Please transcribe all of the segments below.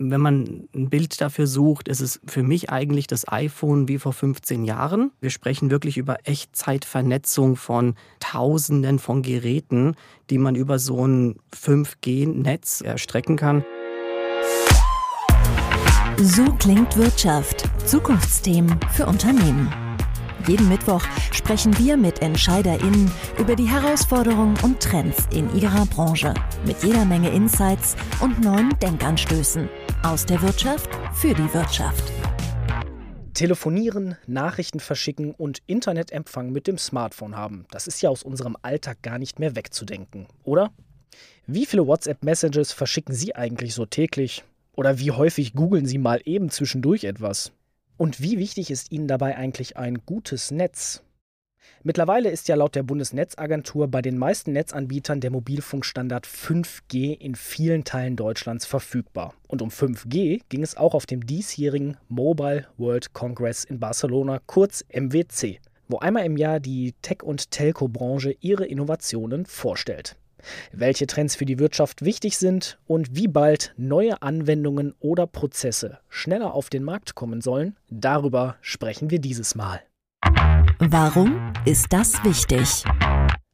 Wenn man ein Bild dafür sucht, ist es für mich eigentlich das iPhone wie vor 15 Jahren. Wir sprechen wirklich über Echtzeitvernetzung von Tausenden von Geräten, die man über so ein 5G-Netz erstrecken kann. So klingt Wirtschaft. Zukunftsthemen für Unternehmen. Jeden Mittwoch sprechen wir mit EntscheiderInnen über die Herausforderungen und Trends in ihrer Branche. Mit jeder Menge Insights und neuen Denkanstößen. Aus der Wirtschaft für die Wirtschaft. Telefonieren, Nachrichten verschicken und Internetempfang mit dem Smartphone haben. Das ist ja aus unserem Alltag gar nicht mehr wegzudenken, oder? Wie viele WhatsApp-Messages verschicken Sie eigentlich so täglich? Oder wie häufig googeln Sie mal eben zwischendurch etwas? Und wie wichtig ist Ihnen dabei eigentlich ein gutes Netz? Mittlerweile ist ja laut der Bundesnetzagentur bei den meisten Netzanbietern der Mobilfunkstandard 5G in vielen Teilen Deutschlands verfügbar. Und um 5G ging es auch auf dem diesjährigen Mobile World Congress in Barcelona, kurz MWC, wo einmal im Jahr die Tech- und Telco-Branche ihre Innovationen vorstellt welche Trends für die Wirtschaft wichtig sind und wie bald neue Anwendungen oder Prozesse schneller auf den Markt kommen sollen, darüber sprechen wir dieses Mal. Warum ist das wichtig?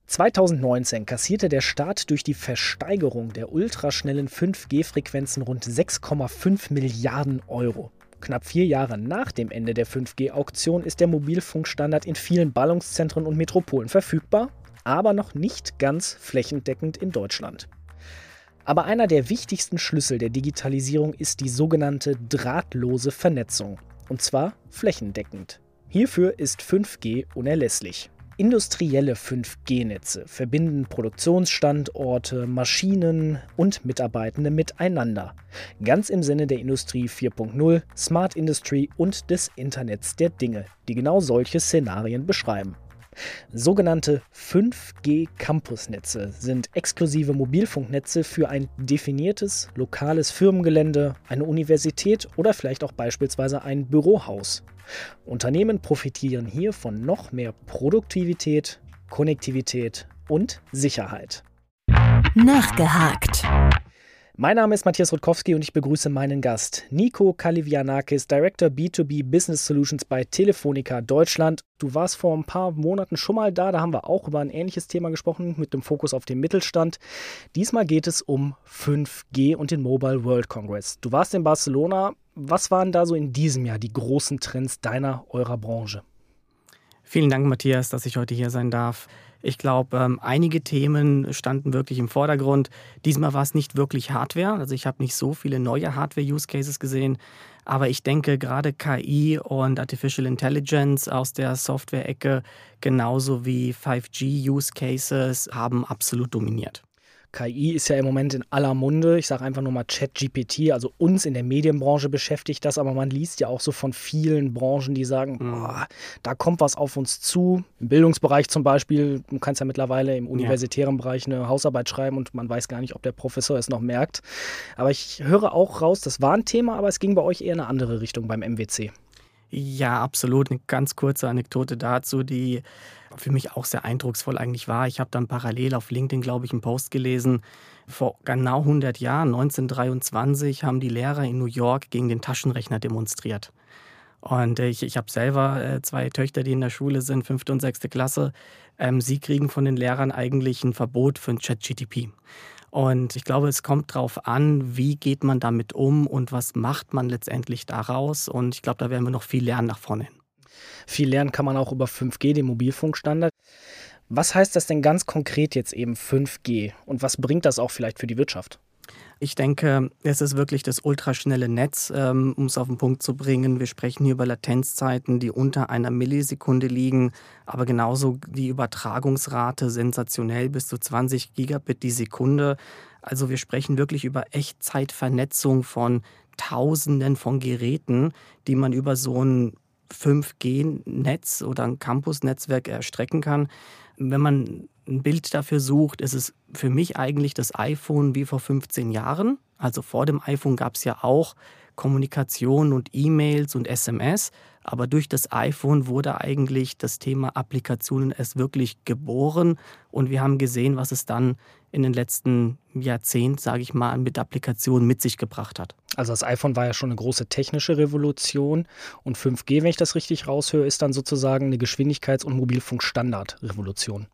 2019 kassierte der Staat durch die Versteigerung der ultraschnellen 5G-Frequenzen rund 6,5 Milliarden Euro. Knapp vier Jahre nach dem Ende der 5G-Auktion ist der Mobilfunkstandard in vielen Ballungszentren und Metropolen verfügbar aber noch nicht ganz flächendeckend in Deutschland. Aber einer der wichtigsten Schlüssel der Digitalisierung ist die sogenannte drahtlose Vernetzung, und zwar flächendeckend. Hierfür ist 5G unerlässlich. Industrielle 5G-Netze verbinden Produktionsstandorte, Maschinen und Mitarbeitende miteinander. Ganz im Sinne der Industrie 4.0, Smart Industry und des Internets der Dinge, die genau solche Szenarien beschreiben. Sogenannte 5G-Campusnetze sind exklusive Mobilfunknetze für ein definiertes lokales Firmengelände, eine Universität oder vielleicht auch beispielsweise ein Bürohaus. Unternehmen profitieren hier von noch mehr Produktivität, Konnektivität und Sicherheit. Nachgehakt. Mein Name ist Matthias Rutkowski und ich begrüße meinen Gast, Nico Kalivianakis, Director B2B Business Solutions bei Telefonica Deutschland. Du warst vor ein paar Monaten schon mal da, da haben wir auch über ein ähnliches Thema gesprochen, mit dem Fokus auf den Mittelstand. Diesmal geht es um 5G und den Mobile World Congress. Du warst in Barcelona. Was waren da so in diesem Jahr die großen Trends deiner, eurer Branche? Vielen Dank, Matthias, dass ich heute hier sein darf. Ich glaube, ähm, einige Themen standen wirklich im Vordergrund. Diesmal war es nicht wirklich Hardware. Also ich habe nicht so viele neue Hardware-Use-Cases gesehen. Aber ich denke, gerade KI und Artificial Intelligence aus der Software-Ecke genauso wie 5G-Use-Cases haben absolut dominiert. KI ist ja im Moment in aller Munde. Ich sage einfach nur mal ChatGPT. Also uns in der Medienbranche beschäftigt das, aber man liest ja auch so von vielen Branchen, die sagen, mhm. boah, da kommt was auf uns zu. Im Bildungsbereich zum Beispiel, du kannst ja mittlerweile im universitären ja. Bereich eine Hausarbeit schreiben und man weiß gar nicht, ob der Professor es noch merkt. Aber ich höre auch raus, das war ein Thema, aber es ging bei euch eher in eine andere Richtung beim MWC. Ja, absolut. Eine ganz kurze Anekdote dazu, die für mich auch sehr eindrucksvoll eigentlich war. Ich habe dann parallel auf LinkedIn, glaube ich, einen Post gelesen. Vor genau 100 Jahren, 1923, haben die Lehrer in New York gegen den Taschenrechner demonstriert. Und ich, ich habe selber äh, zwei Töchter, die in der Schule sind, fünfte und sechste Klasse. Ähm, sie kriegen von den Lehrern eigentlich ein Verbot für ein Chat-GTP. Und ich glaube, es kommt darauf an, wie geht man damit um und was macht man letztendlich daraus. Und ich glaube, da werden wir noch viel lernen nach vorne hin. Viel lernen kann man auch über 5G, den Mobilfunkstandard. Was heißt das denn ganz konkret jetzt eben 5G und was bringt das auch vielleicht für die Wirtschaft? Ich denke, es ist wirklich das ultraschnelle Netz, ähm, um es auf den Punkt zu bringen. Wir sprechen hier über Latenzzeiten, die unter einer Millisekunde liegen, aber genauso die Übertragungsrate sensationell bis zu 20 Gigabit die Sekunde. Also wir sprechen wirklich über Echtzeitvernetzung von Tausenden von Geräten, die man über so ein 5G-Netz oder ein Campus-Netzwerk erstrecken kann. Wenn man ein Bild dafür sucht, ist es für mich eigentlich das iPhone wie vor 15 Jahren. Also vor dem iPhone gab es ja auch Kommunikation und E-Mails und SMS, aber durch das iPhone wurde eigentlich das Thema Applikationen erst wirklich geboren und wir haben gesehen, was es dann in den letzten Jahrzehnten, sage ich mal, mit Applikationen mit sich gebracht hat. Also das iPhone war ja schon eine große technische Revolution und 5G, wenn ich das richtig raushöre, ist dann sozusagen eine Geschwindigkeits- und Mobilfunkstandard-Revolution.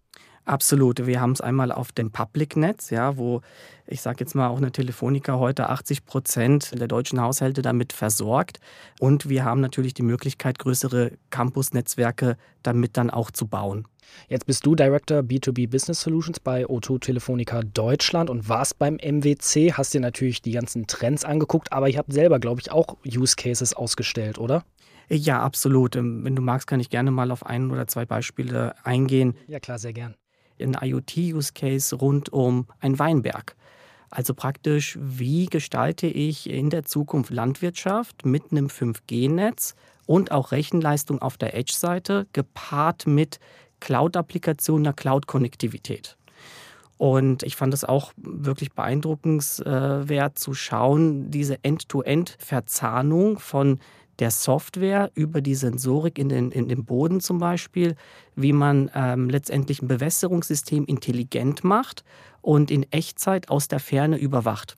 Absolut. Wir haben es einmal auf dem Public-Netz, ja, wo ich sage jetzt mal auch eine Telefonica heute 80 Prozent der deutschen Haushalte damit versorgt. Und wir haben natürlich die Möglichkeit, größere Campus-Netzwerke damit dann auch zu bauen. Jetzt bist du Director B2B Business Solutions bei O2 Telefonica Deutschland und warst beim MWC, hast dir natürlich die ganzen Trends angeguckt, aber ihr habt selber, glaube ich, auch Use Cases ausgestellt, oder? Ja, absolut. Ähm, wenn du magst, kann ich gerne mal auf ein oder zwei Beispiele eingehen. Ja, klar, sehr gern ein IoT-Use-Case rund um ein Weinberg. Also praktisch, wie gestalte ich in der Zukunft Landwirtschaft mit einem 5G-Netz und auch Rechenleistung auf der Edge-Seite gepaart mit Cloud-Applikationen, einer Cloud-Konnektivität. Und ich fand es auch wirklich beeindruckenswert zu schauen, diese End-to-End-Verzahnung von der Software über die Sensorik in den, in den Boden zum Beispiel, wie man ähm, letztendlich ein Bewässerungssystem intelligent macht und in Echtzeit aus der Ferne überwacht.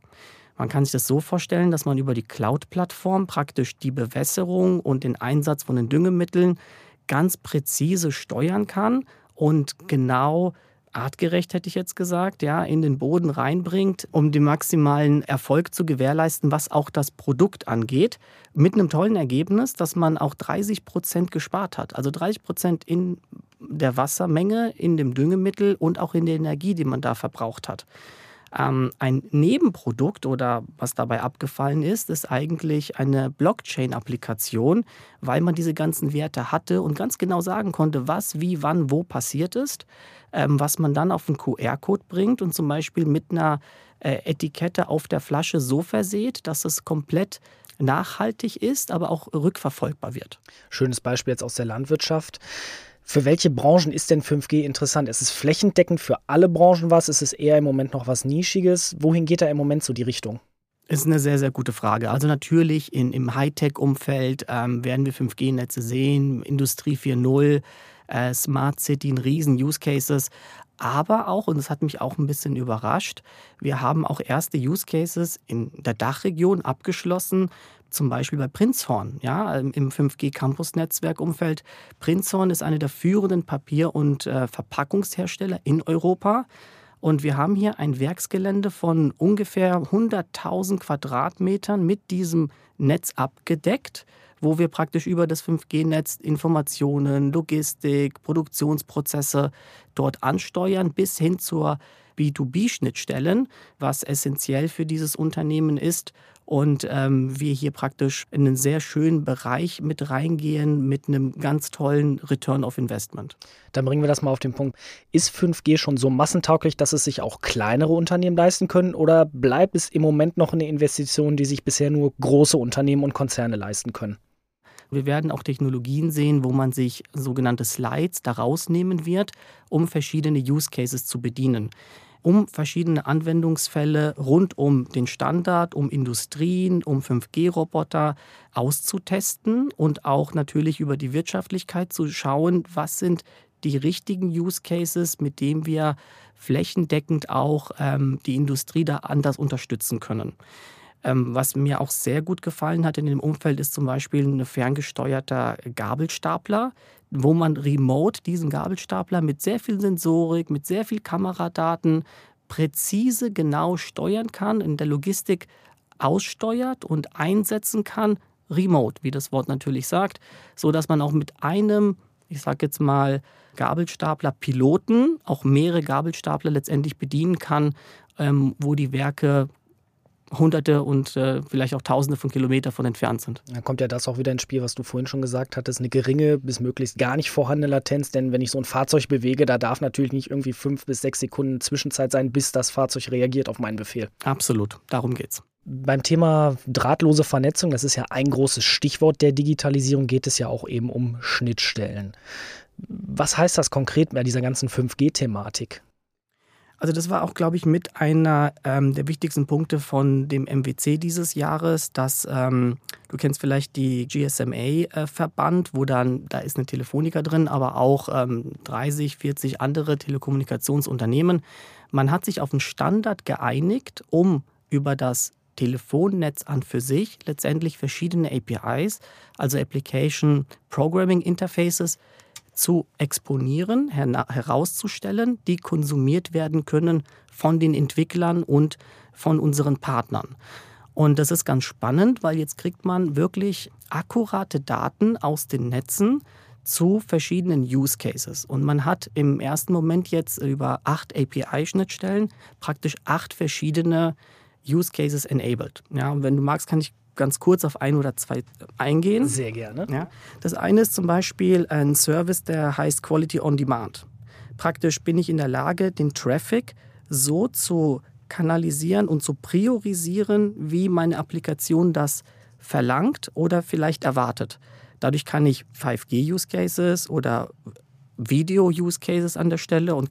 Man kann sich das so vorstellen, dass man über die Cloud-Plattform praktisch die Bewässerung und den Einsatz von den Düngemitteln ganz präzise steuern kann und genau artgerecht, hätte ich jetzt gesagt, ja, in den Boden reinbringt, um den maximalen Erfolg zu gewährleisten, was auch das Produkt angeht. Mit einem tollen Ergebnis, dass man auch 30 Prozent gespart hat. Also 30 Prozent in der Wassermenge, in dem Düngemittel und auch in der Energie, die man da verbraucht hat. Ähm, ein Nebenprodukt oder was dabei abgefallen ist, ist eigentlich eine Blockchain-Applikation, weil man diese ganzen Werte hatte und ganz genau sagen konnte, was, wie, wann, wo passiert ist, ähm, was man dann auf einen QR-Code bringt und zum Beispiel mit einer äh, Etikette auf der Flasche so verseht, dass es komplett nachhaltig ist, aber auch rückverfolgbar wird. Schönes Beispiel jetzt aus der Landwirtschaft. Für welche Branchen ist denn 5G interessant? Ist es flächendeckend für alle Branchen was? Ist es eher im Moment noch was Nischiges? Wohin geht da im Moment so die Richtung? Ist eine sehr, sehr gute Frage. Also natürlich in, im Hightech-Umfeld ähm, werden wir 5G-Netze sehen, Industrie 4.0, äh, Smart City, riesen Use Cases. Aber auch, und das hat mich auch ein bisschen überrascht, wir haben auch erste Use Cases in der Dachregion abgeschlossen zum Beispiel bei Prinzhorn, ja, im 5G-Campus-Netzwerk-Umfeld. Prinzhorn ist eine der führenden Papier- und äh, Verpackungshersteller in Europa. Und wir haben hier ein Werksgelände von ungefähr 100.000 Quadratmetern mit diesem Netz abgedeckt, wo wir praktisch über das 5G-Netz Informationen, Logistik, Produktionsprozesse dort ansteuern, bis hin zur B2B-Schnittstellen, was essentiell für dieses Unternehmen ist. Und ähm, wir hier praktisch in einen sehr schönen Bereich mit reingehen mit einem ganz tollen Return of Investment. Dann bringen wir das mal auf den Punkt. Ist 5G schon so massentauglich, dass es sich auch kleinere Unternehmen leisten können? Oder bleibt es im Moment noch eine Investition, die sich bisher nur große Unternehmen und Konzerne leisten können? Wir werden auch Technologien sehen, wo man sich sogenannte Slides daraus nehmen wird, um verschiedene Use Cases zu bedienen um verschiedene Anwendungsfälle rund um den Standard, um Industrien, um 5G-Roboter auszutesten und auch natürlich über die Wirtschaftlichkeit zu schauen, was sind die richtigen Use Cases, mit denen wir flächendeckend auch ähm, die Industrie da anders unterstützen können. Ähm, was mir auch sehr gut gefallen hat in dem Umfeld ist zum Beispiel ein ferngesteuerter Gabelstapler, wo man remote diesen Gabelstapler mit sehr viel Sensorik, mit sehr viel Kameradaten präzise genau steuern kann, in der Logistik aussteuert und einsetzen kann, remote, wie das Wort natürlich sagt, so dass man auch mit einem, ich sage jetzt mal, Gabelstapler Piloten auch mehrere Gabelstapler letztendlich bedienen kann, ähm, wo die Werke Hunderte und äh, vielleicht auch Tausende von Kilometern von entfernt sind. Dann kommt ja das auch wieder ins Spiel, was du vorhin schon gesagt hattest, eine geringe bis möglichst gar nicht vorhandene Latenz, denn wenn ich so ein Fahrzeug bewege, da darf natürlich nicht irgendwie fünf bis sechs Sekunden Zwischenzeit sein, bis das Fahrzeug reagiert auf meinen Befehl. Absolut, darum geht's. Beim Thema drahtlose Vernetzung, das ist ja ein großes Stichwort der Digitalisierung, geht es ja auch eben um Schnittstellen. Was heißt das konkret bei dieser ganzen 5G-Thematik? Also das war auch, glaube ich, mit einer ähm, der wichtigsten Punkte von dem MWC dieses Jahres, dass ähm, du kennst vielleicht die GSMA-Verband, äh, wo dann, da ist eine Telefonica drin, aber auch ähm, 30, 40 andere Telekommunikationsunternehmen. Man hat sich auf einen Standard geeinigt, um über das Telefonnetz an für sich letztendlich verschiedene APIs, also Application Programming Interfaces, zu exponieren, her herauszustellen, die konsumiert werden können von den Entwicklern und von unseren Partnern. Und das ist ganz spannend, weil jetzt kriegt man wirklich akkurate Daten aus den Netzen zu verschiedenen Use Cases. Und man hat im ersten Moment jetzt über acht API-Schnittstellen praktisch acht verschiedene Use Cases enabled. Ja, und wenn du magst, kann ich ganz kurz auf ein oder zwei eingehen. Sehr gerne. Ja, das eine ist zum Beispiel ein Service, der heißt Quality on Demand. Praktisch bin ich in der Lage, den Traffic so zu kanalisieren und zu priorisieren, wie meine Applikation das verlangt oder vielleicht erwartet. Dadurch kann ich 5G-Use Cases oder Video-Use Cases an der Stelle und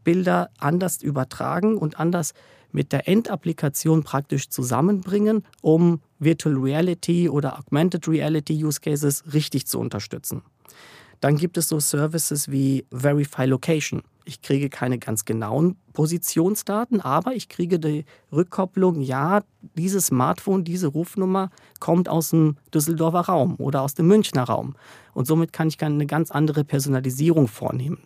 Kamerabilder anders übertragen und anders mit der Endapplikation praktisch zusammenbringen, um Virtual Reality oder Augmented Reality Use Cases richtig zu unterstützen. Dann gibt es so Services wie Verify Location. Ich kriege keine ganz genauen Positionsdaten, aber ich kriege die Rückkopplung, ja, dieses Smartphone, diese Rufnummer kommt aus dem Düsseldorfer Raum oder aus dem Münchner Raum. Und somit kann ich eine ganz andere Personalisierung vornehmen.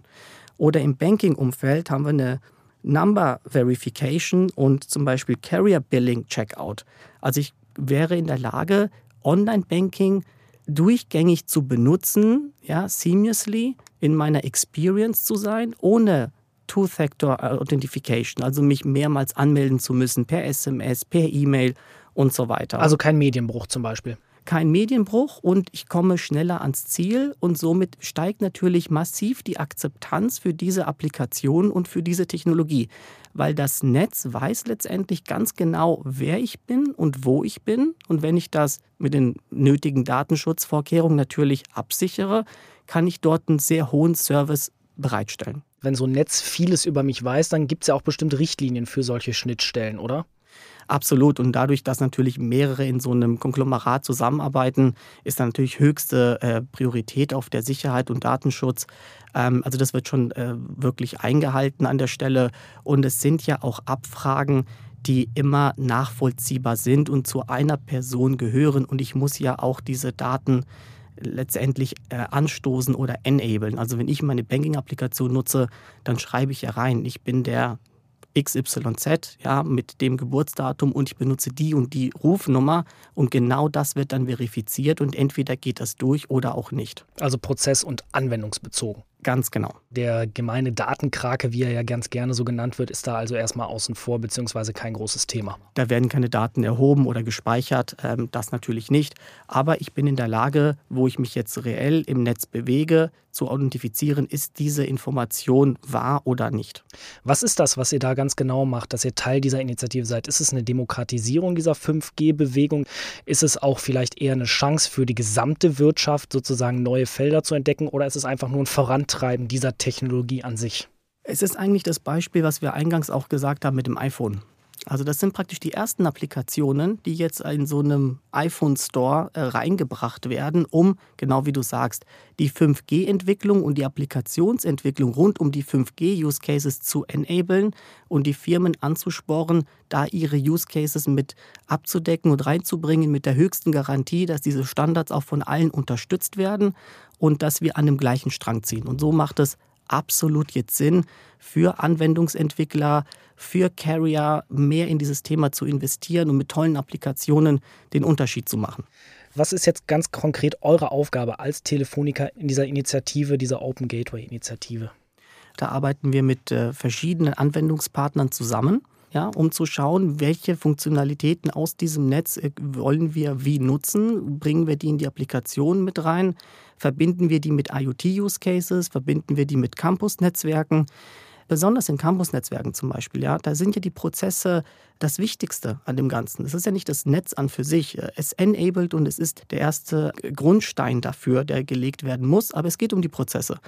Oder im Banking-Umfeld haben wir eine Number Verification und zum Beispiel Carrier Billing Checkout. Also ich wäre in der Lage, Online-Banking durchgängig zu benutzen, ja, seamlessly in meiner Experience zu sein, ohne Two-Factor Authentification, also mich mehrmals anmelden zu müssen per SMS, per E-Mail und so weiter. Also kein Medienbruch zum Beispiel kein Medienbruch und ich komme schneller ans Ziel und somit steigt natürlich massiv die Akzeptanz für diese Applikation und für diese Technologie, weil das Netz weiß letztendlich ganz genau, wer ich bin und wo ich bin und wenn ich das mit den nötigen Datenschutzvorkehrungen natürlich absichere, kann ich dort einen sehr hohen Service bereitstellen. Wenn so ein Netz vieles über mich weiß, dann gibt es ja auch bestimmte Richtlinien für solche Schnittstellen, oder? Absolut. Und dadurch, dass natürlich mehrere in so einem Konglomerat zusammenarbeiten, ist da natürlich höchste äh, Priorität auf der Sicherheit und Datenschutz. Ähm, also das wird schon äh, wirklich eingehalten an der Stelle. Und es sind ja auch Abfragen, die immer nachvollziehbar sind und zu einer Person gehören. Und ich muss ja auch diese Daten letztendlich äh, anstoßen oder enablen. Also wenn ich meine Banking-Applikation nutze, dann schreibe ich ja rein, ich bin der XYZ, ja, mit dem Geburtsdatum und ich benutze die und die Rufnummer und genau das wird dann verifiziert und entweder geht das durch oder auch nicht. Also prozess- und anwendungsbezogen. Ganz genau. Der gemeine Datenkrake, wie er ja ganz gerne so genannt wird, ist da also erstmal außen vor, beziehungsweise kein großes Thema. Da werden keine Daten erhoben oder gespeichert, ähm, das natürlich nicht. Aber ich bin in der Lage, wo ich mich jetzt reell im Netz bewege, zu identifizieren, ist diese Information wahr oder nicht. Was ist das, was ihr da ganz genau macht, dass ihr Teil dieser Initiative seid? Ist es eine Demokratisierung dieser 5G-Bewegung? Ist es auch vielleicht eher eine Chance für die gesamte Wirtschaft, sozusagen neue Felder zu entdecken? Oder ist es einfach nur ein Vorantreiben? Vorantreiben dieser Technologie an sich? Es ist eigentlich das Beispiel, was wir eingangs auch gesagt haben mit dem iPhone. Also das sind praktisch die ersten Applikationen, die jetzt in so einem iPhone Store äh, reingebracht werden, um, genau wie du sagst, die 5G-Entwicklung und die Applikationsentwicklung rund um die 5G-Use Cases zu enablen und die Firmen anzusporen, da ihre Use Cases mit abzudecken und reinzubringen mit der höchsten Garantie, dass diese Standards auch von allen unterstützt werden und dass wir an dem gleichen Strang ziehen. Und so macht es absolut jetzt Sinn für Anwendungsentwickler, für Carrier mehr in dieses Thema zu investieren und mit tollen Applikationen den Unterschied zu machen. Was ist jetzt ganz konkret eure Aufgabe als Telefoniker in dieser Initiative, dieser Open Gateway Initiative? Da arbeiten wir mit äh, verschiedenen Anwendungspartnern zusammen ja, um zu schauen, welche Funktionalitäten aus diesem Netz äh, wollen wir wie nutzen. Bringen wir die in die Applikation mit rein? Verbinden wir die mit IoT-Use-Cases? Verbinden wir die mit Campus-Netzwerken? Besonders in Campus-Netzwerken zum Beispiel, ja, da sind ja die Prozesse das Wichtigste an dem Ganzen. Es ist ja nicht das Netz an für sich. Es enabled und es ist der erste Grundstein dafür, der gelegt werden muss, aber es geht um die Prozesse.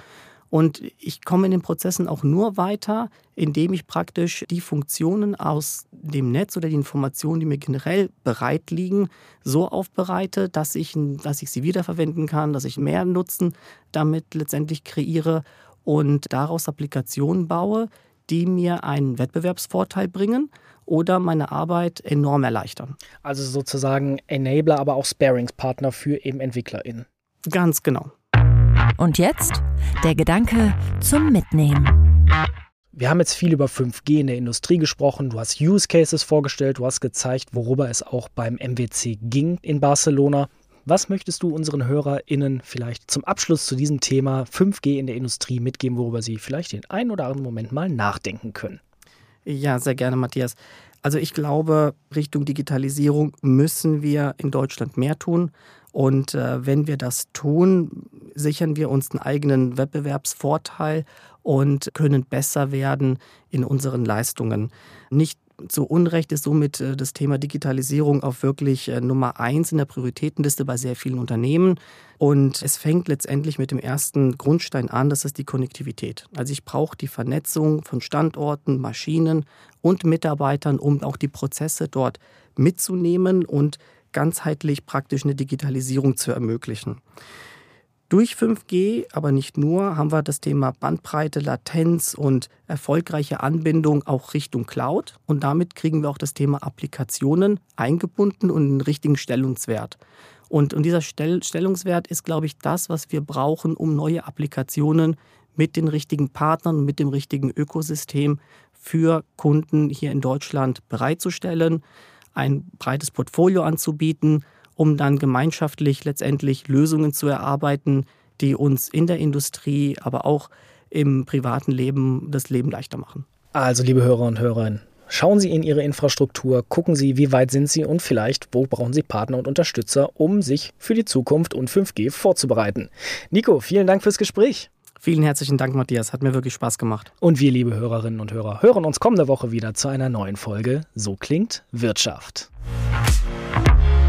Und ich komme in den Prozessen auch nur weiter, indem ich praktisch die Funktionen aus dem Netz oder die Informationen, die mir generell bereit liegen, so aufbereite, dass ich, dass ich sie wiederverwenden kann, dass ich mehr Nutzen damit letztendlich kreiere und daraus Applikationen baue, die mir einen Wettbewerbsvorteil bringen oder meine Arbeit enorm erleichtern. Also sozusagen Enabler, aber auch Sparingspartner für eben EntwicklerInnen. Ganz genau. Und jetzt der Gedanke zum Mitnehmen. Wir haben jetzt viel über 5G in der Industrie gesprochen. Du hast Use Cases vorgestellt, du hast gezeigt, worüber es auch beim MWC ging in Barcelona. Was möchtest du unseren HörerInnen vielleicht zum Abschluss zu diesem Thema 5G in der Industrie mitgeben, worüber sie vielleicht den einen oder anderen Moment mal nachdenken können? Ja, sehr gerne, Matthias. Also ich glaube, Richtung Digitalisierung müssen wir in Deutschland mehr tun. Und äh, wenn wir das tun, sichern wir uns einen eigenen Wettbewerbsvorteil und können besser werden in unseren Leistungen. Nicht zu Unrecht ist somit äh, das Thema Digitalisierung auch wirklich äh, Nummer eins in der Prioritätenliste bei sehr vielen Unternehmen. Und es fängt letztendlich mit dem ersten Grundstein an, das ist die Konnektivität. Also ich brauche die Vernetzung von Standorten, Maschinen und Mitarbeitern, um auch die Prozesse dort mitzunehmen und ganzheitlich praktisch eine Digitalisierung zu ermöglichen. Durch 5G, aber nicht nur, haben wir das Thema Bandbreite, Latenz und erfolgreiche Anbindung auch Richtung Cloud. Und damit kriegen wir auch das Thema Applikationen eingebunden und einen richtigen Stellungswert. Und, und dieser Stell Stellungswert ist, glaube ich, das, was wir brauchen, um neue Applikationen mit den richtigen Partnern, mit dem richtigen Ökosystem für Kunden hier in Deutschland bereitzustellen, ein breites Portfolio anzubieten um dann gemeinschaftlich letztendlich Lösungen zu erarbeiten, die uns in der Industrie, aber auch im privaten Leben das Leben leichter machen. Also, liebe Hörer und Hörerinnen, schauen Sie in Ihre Infrastruktur, gucken Sie, wie weit sind Sie und vielleicht, wo brauchen Sie Partner und Unterstützer, um sich für die Zukunft und 5G vorzubereiten. Nico, vielen Dank fürs Gespräch. Vielen herzlichen Dank, Matthias. Hat mir wirklich Spaß gemacht. Und wir, liebe Hörerinnen und Hörer, hören uns kommende Woche wieder zu einer neuen Folge So klingt Wirtschaft.